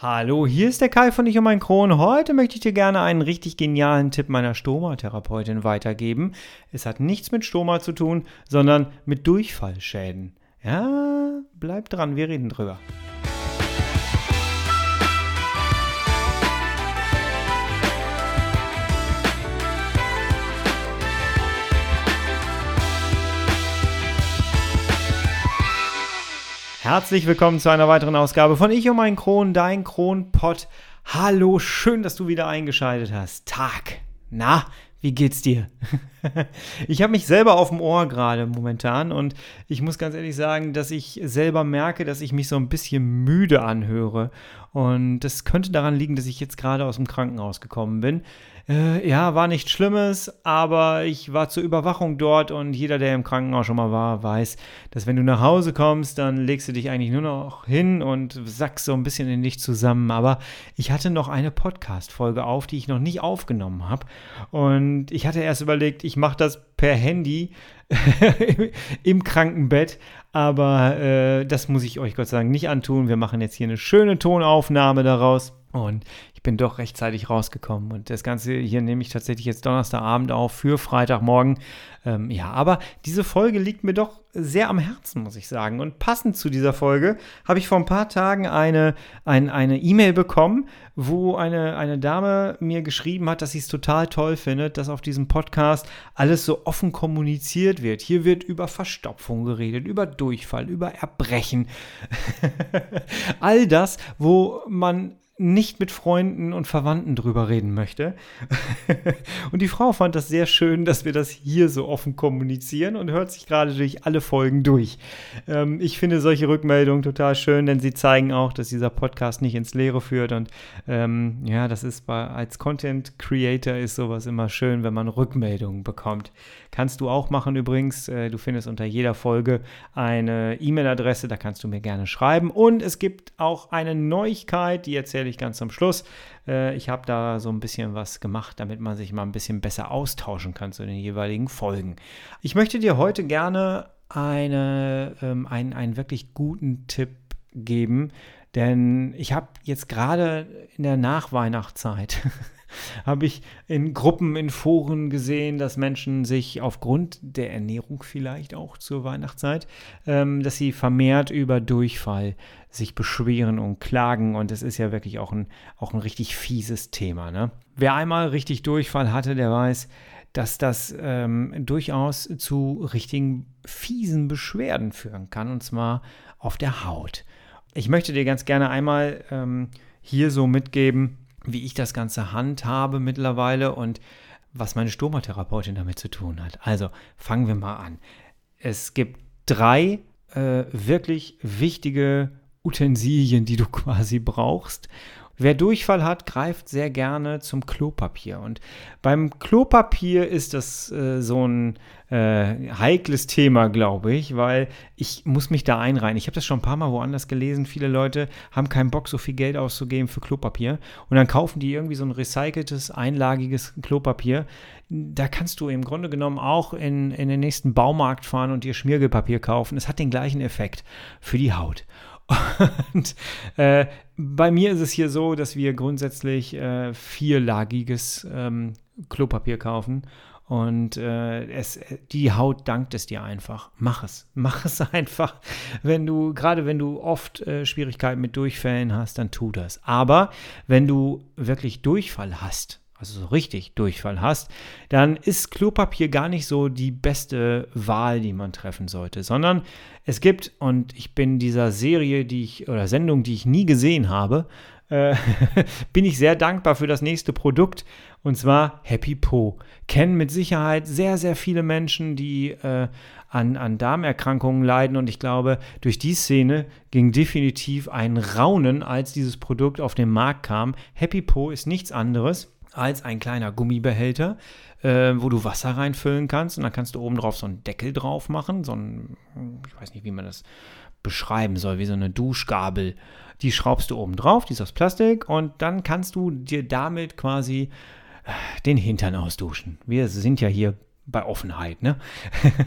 Hallo, hier ist der Kai von Ich und mein Kron. Heute möchte ich dir gerne einen richtig genialen Tipp meiner Stoma-Therapeutin weitergeben. Es hat nichts mit Stoma zu tun, sondern mit Durchfallschäden. Ja, bleib dran, wir reden drüber. Herzlich willkommen zu einer weiteren Ausgabe von Ich und mein Kron, dein Kronpott. Hallo, schön, dass du wieder eingeschaltet hast. Tag. Na, wie geht's dir? ich habe mich selber auf dem Ohr gerade momentan und ich muss ganz ehrlich sagen, dass ich selber merke, dass ich mich so ein bisschen müde anhöre. Und das könnte daran liegen, dass ich jetzt gerade aus dem Krankenhaus gekommen bin. Äh, ja, war nichts Schlimmes, aber ich war zur Überwachung dort und jeder, der im Krankenhaus schon mal war, weiß, dass wenn du nach Hause kommst, dann legst du dich eigentlich nur noch hin und sackst so ein bisschen in dich zusammen. Aber ich hatte noch eine Podcast-Folge auf, die ich noch nicht aufgenommen habe. Und ich hatte erst überlegt, ich mache das per Handy im Krankenbett. Aber äh, das muss ich euch Gott Dank nicht antun. Wir machen jetzt hier eine schöne Tonaufnahme daraus. Und ich bin doch rechtzeitig rausgekommen. Und das Ganze hier nehme ich tatsächlich jetzt Donnerstagabend auf für Freitagmorgen. Ähm, ja, aber diese Folge liegt mir doch sehr am Herzen, muss ich sagen. Und passend zu dieser Folge habe ich vor ein paar Tagen eine E-Mail eine e bekommen, wo eine, eine Dame mir geschrieben hat, dass sie es total toll findet, dass auf diesem Podcast alles so offen kommuniziert wird. Hier wird über Verstopfung geredet, über Durchfall, über Erbrechen. All das, wo man nicht mit Freunden und Verwandten drüber reden möchte. und die Frau fand das sehr schön, dass wir das hier so offen kommunizieren und hört sich gerade durch alle Folgen durch. Ähm, ich finde solche Rückmeldungen total schön, denn sie zeigen auch, dass dieser Podcast nicht ins Leere führt. Und ähm, ja, das ist bei, als Content Creator ist sowas immer schön, wenn man Rückmeldungen bekommt. Kannst du auch machen übrigens. Äh, du findest unter jeder Folge eine E-Mail-Adresse, da kannst du mir gerne schreiben. Und es gibt auch eine Neuigkeit, die erzähle ich ganz am Schluss. Äh, ich habe da so ein bisschen was gemacht, damit man sich mal ein bisschen besser austauschen kann zu den jeweiligen Folgen. Ich möchte dir heute gerne eine, ähm, einen, einen wirklich guten Tipp geben, denn ich habe jetzt gerade in der Nachweihnachtszeit habe ich in Gruppen, in Foren gesehen, dass Menschen sich aufgrund der Ernährung vielleicht auch zur Weihnachtszeit, ähm, dass sie vermehrt über Durchfall sich beschweren und klagen. Und es ist ja wirklich auch ein, auch ein richtig fieses Thema. Ne? Wer einmal richtig Durchfall hatte, der weiß, dass das ähm, durchaus zu richtigen fiesen Beschwerden führen kann, und zwar auf der Haut. Ich möchte dir ganz gerne einmal ähm, hier so mitgeben, wie ich das Ganze handhabe mittlerweile und was meine Stomatherapeutin damit zu tun hat. Also fangen wir mal an. Es gibt drei äh, wirklich wichtige Utensilien, die du quasi brauchst. Wer Durchfall hat, greift sehr gerne zum Klopapier. Und beim Klopapier ist das äh, so ein äh, heikles Thema, glaube ich, weil ich muss mich da einreihen. Ich habe das schon ein paar Mal woanders gelesen. Viele Leute haben keinen Bock, so viel Geld auszugeben für Klopapier. Und dann kaufen die irgendwie so ein recyceltes, einlagiges Klopapier. Da kannst du im Grunde genommen auch in, in den nächsten Baumarkt fahren und dir Schmiergelpapier kaufen. Es hat den gleichen Effekt für die Haut. Und äh, bei mir ist es hier so, dass wir grundsätzlich äh, vierlagiges ähm, Klopapier kaufen. Und äh, es, die Haut dankt es dir einfach. Mach es. Mach es einfach. Wenn du, gerade wenn du oft äh, Schwierigkeiten mit Durchfällen hast, dann tu das. Aber wenn du wirklich Durchfall hast, also so richtig Durchfall hast, dann ist Klopapier gar nicht so die beste Wahl, die man treffen sollte, sondern es gibt, und ich bin dieser Serie, die ich, oder Sendung, die ich nie gesehen habe, äh, bin ich sehr dankbar für das nächste Produkt, und zwar Happy Po. Kennen mit Sicherheit sehr, sehr viele Menschen, die äh, an, an Darmerkrankungen leiden, und ich glaube, durch die Szene ging definitiv ein Raunen, als dieses Produkt auf den Markt kam. Happy Po ist nichts anderes als ein kleiner Gummibehälter, äh, wo du Wasser reinfüllen kannst und dann kannst du oben drauf so einen Deckel drauf machen, so ein, ich weiß nicht, wie man das beschreiben soll, wie so eine Duschgabel. Die schraubst du oben drauf, die ist aus Plastik und dann kannst du dir damit quasi äh, den Hintern ausduschen. Wir sind ja hier bei Offenheit, ne?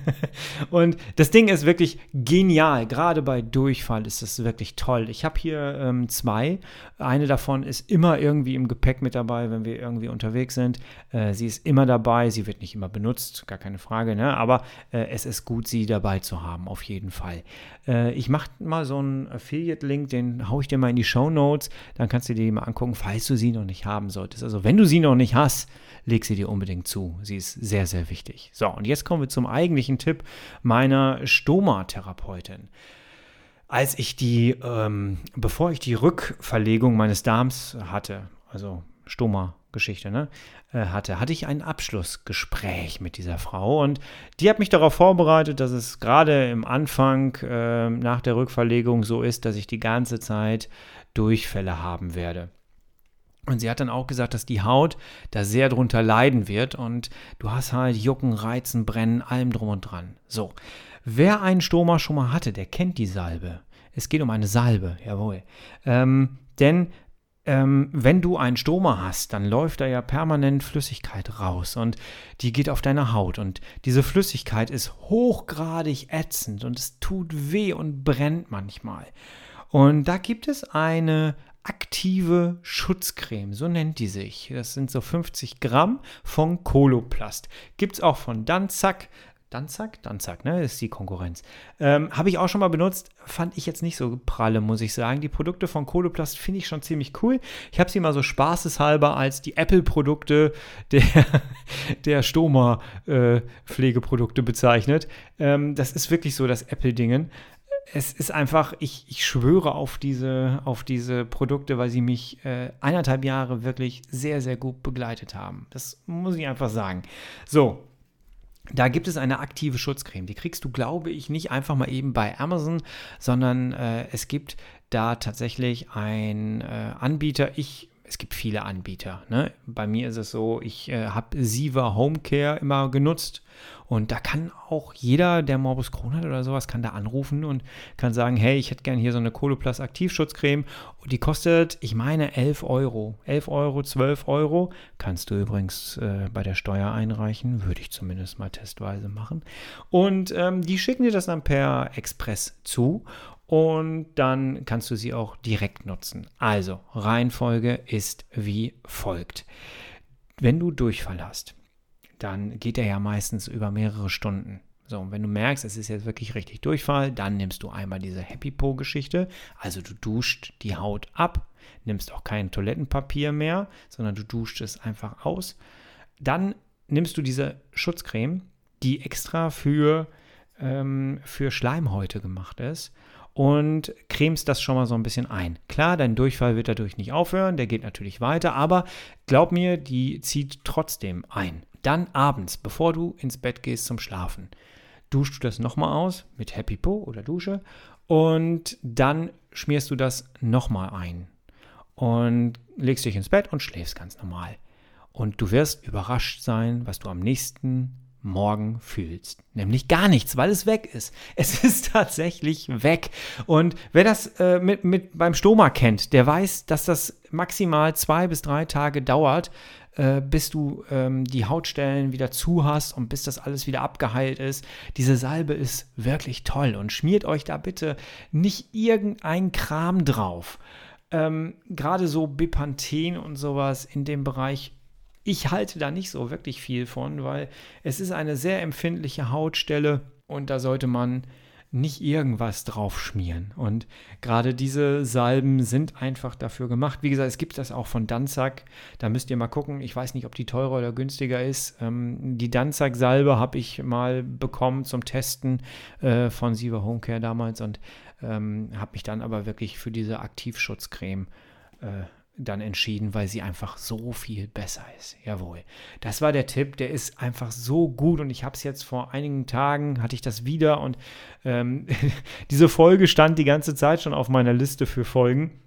und das Ding ist wirklich genial. Gerade bei Durchfall ist es wirklich toll. Ich habe hier ähm, zwei. Eine davon ist immer irgendwie im Gepäck mit dabei, wenn wir irgendwie unterwegs sind. Äh, sie ist immer dabei. Sie wird nicht immer benutzt, gar keine Frage, ne? Aber äh, es ist gut, sie dabei zu haben, auf jeden Fall. Äh, ich mache mal so einen Affiliate-Link, den haue ich dir mal in die Show Notes. Dann kannst du dir die mal angucken, falls du sie noch nicht haben solltest. Also wenn du sie noch nicht hast, leg sie dir unbedingt zu. Sie ist sehr, sehr wichtig. So, und jetzt kommen wir zum eigentlichen Tipp meiner Stoma-Therapeutin. Als ich die, ähm, bevor ich die Rückverlegung meines Darms hatte, also Stoma-Geschichte, ne, äh, hatte, hatte ich ein Abschlussgespräch mit dieser Frau und die hat mich darauf vorbereitet, dass es gerade im Anfang äh, nach der Rückverlegung so ist, dass ich die ganze Zeit Durchfälle haben werde. Und sie hat dann auch gesagt, dass die Haut da sehr drunter leiden wird und du hast halt Jucken, Reizen, Brennen, allem drum und dran. So, wer einen Stoma schon mal hatte, der kennt die Salbe. Es geht um eine Salbe, jawohl. Ähm, denn ähm, wenn du einen Stoma hast, dann läuft da ja permanent Flüssigkeit raus und die geht auf deine Haut und diese Flüssigkeit ist hochgradig ätzend und es tut weh und brennt manchmal. Und da gibt es eine aktive Schutzcreme, so nennt die sich. Das sind so 50 Gramm von Coloplast. Gibt es auch von Danzak. Danzak? Danzak, ne? Das ist die Konkurrenz. Ähm, Habe ich auch schon mal benutzt. Fand ich jetzt nicht so pralle, muss ich sagen. Die Produkte von Coloplast finde ich schon ziemlich cool. Ich habe sie mal so spaßeshalber als die Apple-Produkte der, der Stoma-Pflegeprodukte äh, bezeichnet. Ähm, das ist wirklich so das Apple-Dingen es ist einfach, ich, ich schwöre auf diese, auf diese Produkte, weil sie mich äh, eineinhalb Jahre wirklich sehr, sehr gut begleitet haben. Das muss ich einfach sagen. So, da gibt es eine aktive Schutzcreme. Die kriegst du, glaube ich, nicht einfach mal eben bei Amazon, sondern äh, es gibt da tatsächlich einen äh, Anbieter. Ich es gibt viele Anbieter. Ne? Bei mir ist es so, ich äh, habe Siva Homecare immer genutzt und da kann auch jeder, der Morbus Crohn hat oder sowas, kann da anrufen und kann sagen, hey, ich hätte gerne hier so eine Coloplast Aktivschutzcreme und die kostet, ich meine, 11 Euro. 11 Euro, 12 Euro. Kannst du übrigens äh, bei der Steuer einreichen, würde ich zumindest mal testweise machen. Und ähm, die schicken dir das dann per Express zu und dann kannst du sie auch direkt nutzen. Also, Reihenfolge ist wie folgt. Wenn du Durchfall hast, dann geht er ja meistens über mehrere Stunden. So, und wenn du merkst, es ist jetzt wirklich richtig Durchfall, dann nimmst du einmal diese Happy Po-Geschichte. Also du duscht die Haut ab, nimmst auch kein Toilettenpapier mehr, sondern du duscht es einfach aus. Dann nimmst du diese Schutzcreme, die extra für, ähm, für Schleimhäute gemacht ist und cremst das schon mal so ein bisschen ein. Klar, dein Durchfall wird dadurch nicht aufhören, der geht natürlich weiter, aber glaub mir, die zieht trotzdem ein. Dann abends, bevor du ins Bett gehst zum Schlafen, duschst du das nochmal aus mit Happy Po oder Dusche und dann schmierst du das nochmal ein und legst dich ins Bett und schläfst ganz normal. Und du wirst überrascht sein, was du am nächsten morgen fühlst. Nämlich gar nichts, weil es weg ist. Es ist tatsächlich weg. Und wer das äh, mit, mit beim Stoma kennt, der weiß, dass das maximal zwei bis drei Tage dauert, äh, bis du ähm, die Hautstellen wieder zu hast und bis das alles wieder abgeheilt ist. Diese Salbe ist wirklich toll und schmiert euch da bitte nicht irgendein Kram drauf. Ähm, Gerade so Bepanthen und sowas in dem Bereich ich halte da nicht so wirklich viel von, weil es ist eine sehr empfindliche Hautstelle und da sollte man nicht irgendwas drauf schmieren. Und gerade diese Salben sind einfach dafür gemacht. Wie gesagt, es gibt das auch von Danzak. Da müsst ihr mal gucken. Ich weiß nicht, ob die teurer oder günstiger ist. Ähm, die Danzak-Salbe habe ich mal bekommen zum Testen äh, von Siva Homecare damals und ähm, habe mich dann aber wirklich für diese Aktivschutzcreme äh, dann entschieden, weil sie einfach so viel besser ist. Jawohl. Das war der Tipp, der ist einfach so gut und ich habe es jetzt vor einigen Tagen, hatte ich das wieder und ähm, diese Folge stand die ganze Zeit schon auf meiner Liste für Folgen.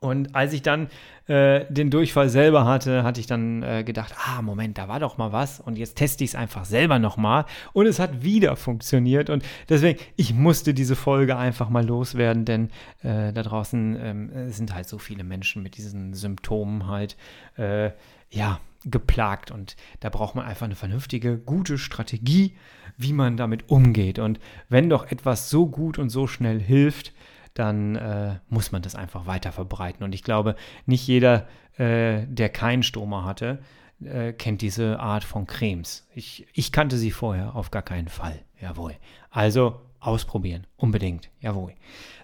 Und als ich dann äh, den Durchfall selber hatte, hatte ich dann äh, gedacht, ah, Moment, da war doch mal was und jetzt teste ich es einfach selber nochmal und es hat wieder funktioniert und deswegen, ich musste diese Folge einfach mal loswerden, denn äh, da draußen ähm, sind halt so viele Menschen mit diesen Symptomen halt, äh, ja, geplagt und da braucht man einfach eine vernünftige, gute Strategie, wie man damit umgeht. Und wenn doch etwas so gut und so schnell hilft, dann äh, muss man das einfach weiter verbreiten. Und ich glaube, nicht jeder, äh, der keinen Stoma hatte, äh, kennt diese Art von Cremes. Ich, ich kannte sie vorher auf gar keinen Fall. Jawohl. Also ausprobieren. Unbedingt. Jawohl.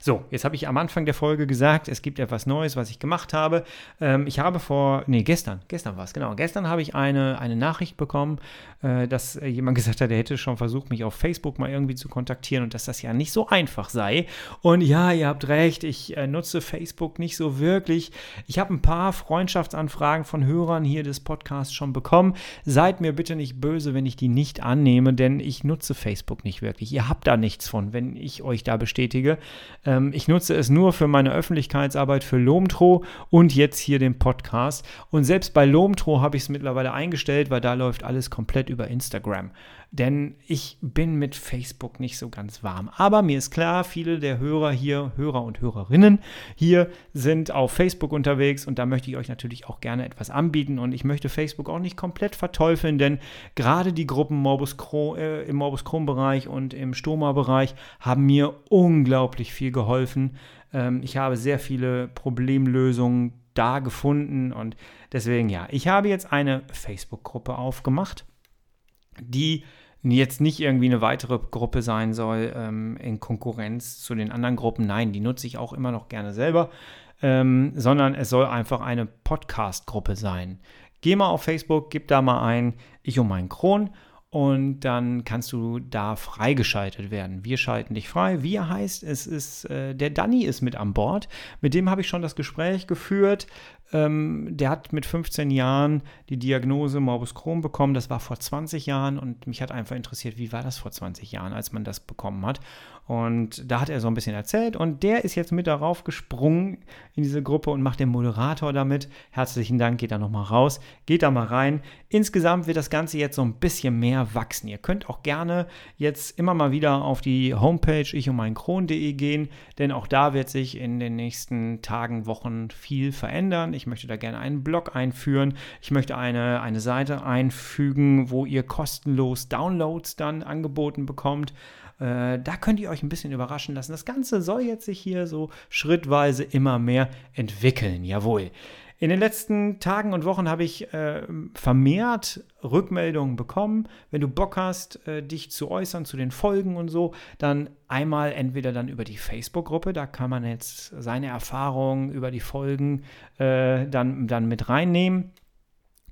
So, jetzt habe ich am Anfang der Folge gesagt, es gibt etwas Neues, was ich gemacht habe. Ähm, ich habe vor, nee, gestern, gestern war es, genau. Gestern habe ich eine, eine Nachricht bekommen, äh, dass jemand gesagt hat, er hätte schon versucht, mich auf Facebook mal irgendwie zu kontaktieren und dass das ja nicht so einfach sei. Und ja, ihr habt recht, ich äh, nutze Facebook nicht so wirklich. Ich habe ein paar Freundschaftsanfragen von Hörern hier des Podcasts schon bekommen. Seid mir bitte nicht böse, wenn ich die nicht annehme, denn ich nutze Facebook nicht wirklich. Ihr habt da nichts von, wenn ich euch da bestätige. Ähm, ich nutze es nur für meine Öffentlichkeitsarbeit für Lomtro und jetzt hier den Podcast. Und selbst bei Lomtro habe ich es mittlerweile eingestellt, weil da läuft alles komplett über Instagram. Denn ich bin mit Facebook nicht so ganz warm. Aber mir ist klar, viele der Hörer hier, Hörer und Hörerinnen hier sind auf Facebook unterwegs und da möchte ich euch natürlich auch gerne etwas anbieten und ich möchte Facebook auch nicht komplett verteufeln, denn gerade die Gruppen Morbus Crohn, äh, im Morbus Crohn-Bereich und im Stoma-Bereich haben mir unglaublich viel geholfen. Ähm, ich habe sehr viele Problemlösungen da gefunden und deswegen ja, ich habe jetzt eine Facebook-Gruppe aufgemacht, die jetzt nicht irgendwie eine weitere Gruppe sein soll ähm, in Konkurrenz zu den anderen Gruppen. Nein, die nutze ich auch immer noch gerne selber, ähm, sondern es soll einfach eine Podcast-Gruppe sein. Geh mal auf Facebook, gib da mal ein Ich um meinen Kron und dann kannst du da freigeschaltet werden. Wir schalten dich frei. Wir heißt, es ist, äh, der Danny ist mit an Bord. Mit dem habe ich schon das Gespräch geführt. Ähm, der hat mit 15 Jahren die Diagnose Morbus Crohn bekommen. Das war vor 20 Jahren und mich hat einfach interessiert, wie war das vor 20 Jahren, als man das bekommen hat. Und da hat er so ein bisschen erzählt und der ist jetzt mit darauf gesprungen in diese Gruppe und macht den Moderator damit. Herzlichen Dank, geht da nochmal raus, geht da mal rein. Insgesamt wird das Ganze jetzt so ein bisschen mehr wachsen. Ihr könnt auch gerne jetzt immer mal wieder auf die Homepage ich und mein Kron.de gehen, denn auch da wird sich in den nächsten Tagen, Wochen viel verändern. Ich möchte da gerne einen Blog einführen. Ich möchte eine, eine Seite einfügen, wo ihr kostenlos Downloads dann angeboten bekommt. Äh, da könnt ihr euch ein bisschen überraschen lassen. Das Ganze soll jetzt sich hier so schrittweise immer mehr entwickeln. Jawohl. In den letzten Tagen und Wochen habe ich äh, vermehrt Rückmeldungen bekommen. Wenn du Bock hast, äh, dich zu äußern zu den Folgen und so, dann einmal entweder dann über die Facebook-Gruppe, da kann man jetzt seine Erfahrungen über die Folgen äh, dann, dann mit reinnehmen.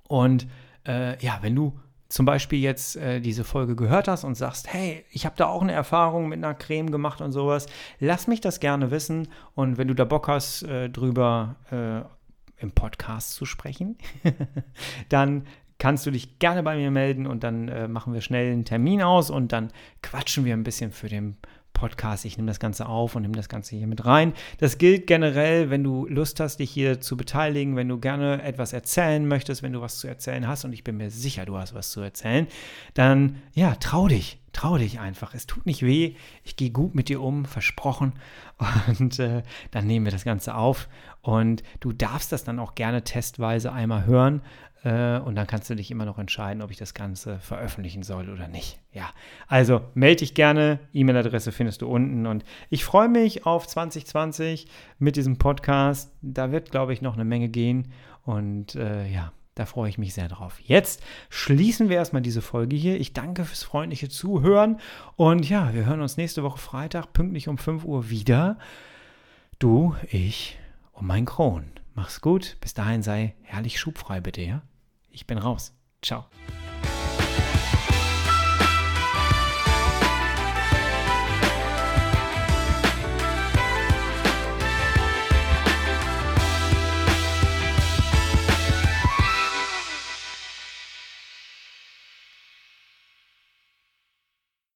Und äh, ja, wenn du zum Beispiel jetzt äh, diese Folge gehört hast und sagst, hey, ich habe da auch eine Erfahrung mit einer Creme gemacht und sowas, lass mich das gerne wissen. Und wenn du da Bock hast, äh, drüber äh, im Podcast zu sprechen, dann kannst du dich gerne bei mir melden und dann äh, machen wir schnell einen Termin aus und dann quatschen wir ein bisschen für den Podcast. Ich nehme das Ganze auf und nehme das Ganze hier mit rein. Das gilt generell, wenn du Lust hast, dich hier zu beteiligen, wenn du gerne etwas erzählen möchtest, wenn du was zu erzählen hast und ich bin mir sicher, du hast was zu erzählen, dann ja, trau dich. Trau dich einfach. Es tut nicht weh. Ich gehe gut mit dir um, versprochen. Und äh, dann nehmen wir das Ganze auf. Und du darfst das dann auch gerne testweise einmal hören. Äh, und dann kannst du dich immer noch entscheiden, ob ich das Ganze veröffentlichen soll oder nicht. Ja, also melde dich gerne. E-Mail-Adresse findest du unten. Und ich freue mich auf 2020 mit diesem Podcast. Da wird, glaube ich, noch eine Menge gehen. Und äh, ja, da freue ich mich sehr drauf. Jetzt schließen wir erstmal diese Folge hier. Ich danke fürs freundliche Zuhören. Und ja, wir hören uns nächste Woche Freitag pünktlich um 5 Uhr wieder. Du, ich und mein Kron. Mach's gut. Bis dahin sei herrlich schubfrei bitte, ja? Ich bin raus. Ciao.